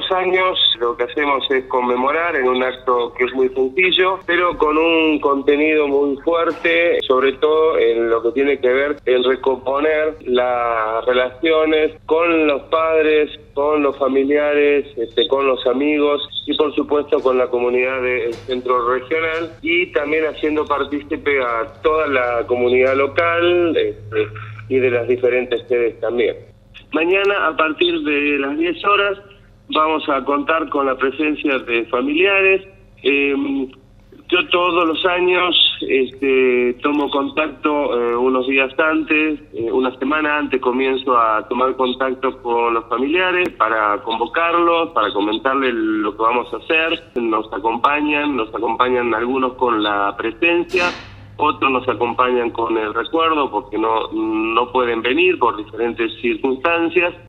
los años lo que hacemos es conmemorar en un acto que es muy sencillo, pero con un contenido muy fuerte, sobre todo en lo que tiene que ver en recomponer las relaciones con los padres, con los familiares, este, con los amigos y por supuesto con la comunidad del centro regional y también haciendo partícipe a toda la comunidad local este, y de las diferentes sedes también. Mañana a partir de las 10 horas vamos a contar con la presencia de familiares. Em, yo todos los años este, tomo contacto eh, unos días antes, eh, una semana antes comienzo a tomar contacto con los familiares para convocarlos, para comentarles lo que vamos a hacer. Nos acompañan, nos acompañan algunos con la presencia, otros nos acompañan con el recuerdo porque no, no pueden venir por diferentes circunstancias.